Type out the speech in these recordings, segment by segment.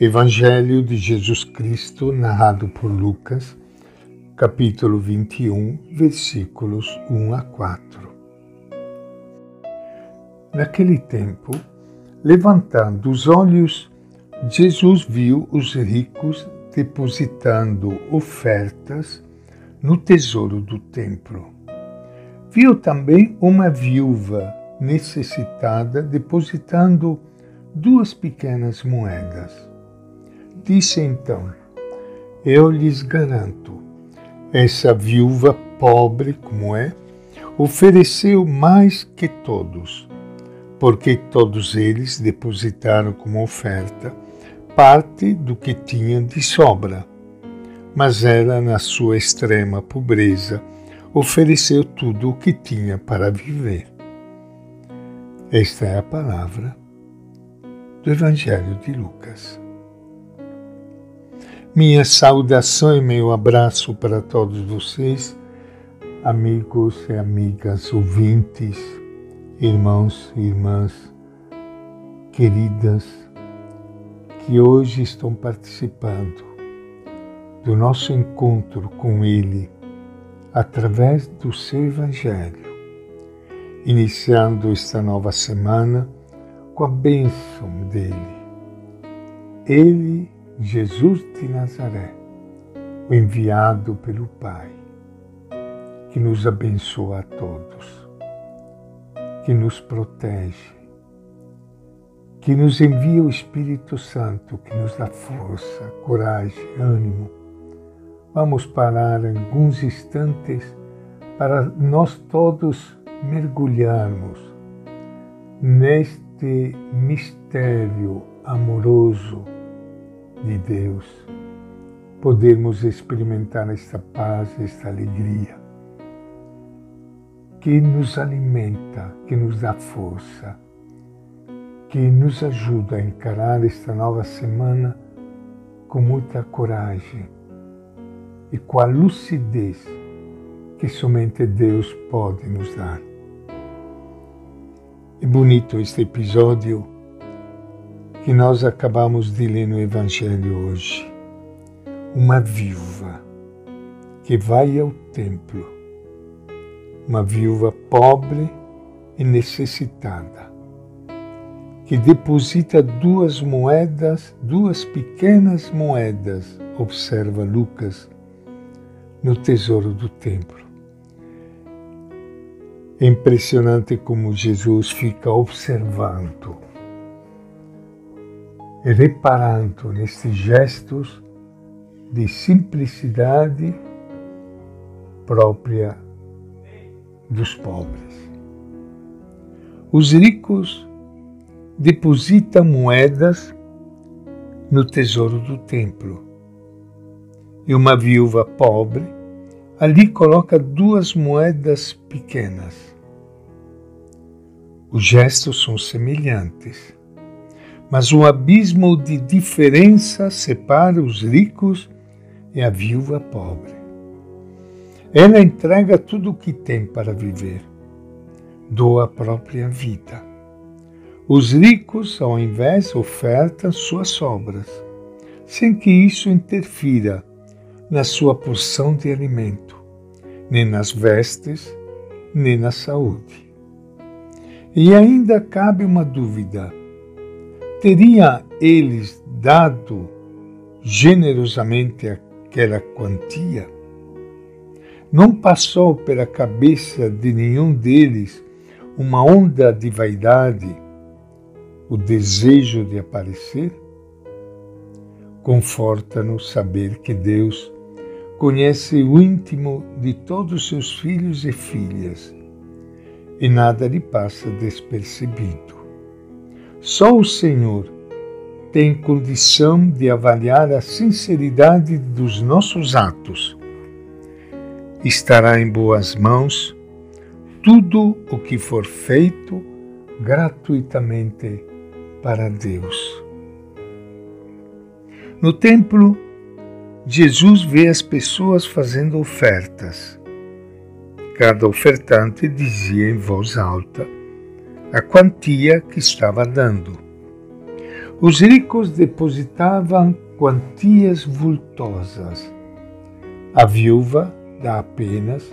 Evangelho de Jesus Cristo, narrado por Lucas, capítulo 21, versículos 1 a 4. Naquele tempo, levantando os olhos, Jesus viu os ricos depositando ofertas no tesouro do templo. Viu também uma viúva necessitada depositando duas pequenas moedas Disse então: Eu lhes garanto, essa viúva pobre como é, ofereceu mais que todos, porque todos eles depositaram como oferta parte do que tinham de sobra. Mas ela, na sua extrema pobreza, ofereceu tudo o que tinha para viver. Esta é a palavra do Evangelho de Lucas. Minha saudação e meu abraço para todos vocês, amigos e amigas ouvintes, irmãos e irmãs queridas que hoje estão participando do nosso encontro com Ele através do seu Evangelho, iniciando esta nova semana com a bênção dele. Ele Jesus de Nazaré, o enviado pelo Pai, que nos abençoa a todos, que nos protege, que nos envia o Espírito Santo, que nos dá força, coragem, ânimo. Vamos parar alguns instantes para nós todos mergulharmos neste mistério amoroso de Deus, podermos experimentar esta paz, esta alegria, que nos alimenta, que nos dá força, que nos ajuda a encarar esta nova semana com muita coragem e com a lucidez que somente Deus pode nos dar. É bonito este episódio que nós acabamos de ler no Evangelho hoje. Uma viúva que vai ao templo, uma viúva pobre e necessitada, que deposita duas moedas, duas pequenas moedas, observa Lucas, no tesouro do templo. É impressionante como Jesus fica observando reparando nestes gestos de simplicidade própria dos pobres. Os ricos depositam moedas no tesouro do templo e uma viúva pobre ali coloca duas moedas pequenas. Os gestos são semelhantes mas um abismo de diferença separa os ricos e a viúva pobre. Ela entrega tudo o que tem para viver, doa a própria vida. Os ricos, ao invés, ofertam suas sobras, sem que isso interfira na sua porção de alimento, nem nas vestes, nem na saúde. E ainda cabe uma dúvida teria eles dado generosamente aquela quantia? Não passou pela cabeça de nenhum deles uma onda de vaidade, o desejo de aparecer? Conforta-nos saber que Deus conhece o íntimo de todos os seus filhos e filhas e nada lhe passa despercebido. Só o Senhor tem condição de avaliar a sinceridade dos nossos atos. Estará em boas mãos tudo o que for feito gratuitamente para Deus. No templo, Jesus vê as pessoas fazendo ofertas. Cada ofertante dizia em voz alta: a quantia que estava dando. Os ricos depositavam quantias vultosas. A viúva dá apenas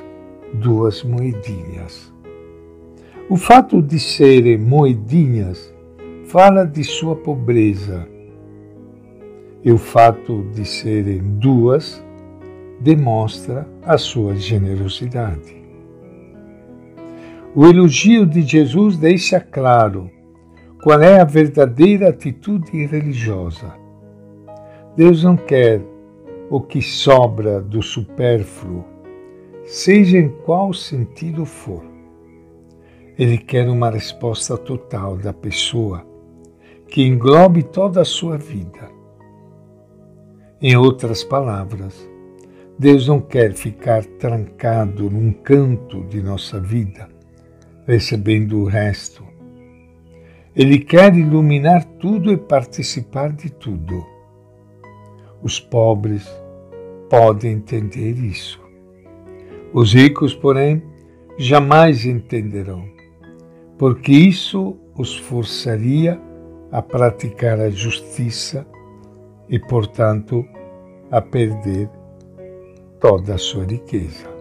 duas moedinhas. O fato de serem moedinhas fala de sua pobreza, e o fato de serem duas demonstra a sua generosidade. O elogio de Jesus deixa claro qual é a verdadeira atitude religiosa. Deus não quer o que sobra do supérfluo, seja em qual sentido for. Ele quer uma resposta total da pessoa que englobe toda a sua vida. Em outras palavras, Deus não quer ficar trancado num canto de nossa vida, recebendo o resto. Ele quer iluminar tudo e participar de tudo. Os pobres podem entender isso. Os ricos, porém, jamais entenderão, porque isso os forçaria a praticar a justiça e, portanto, a perder toda a sua riqueza.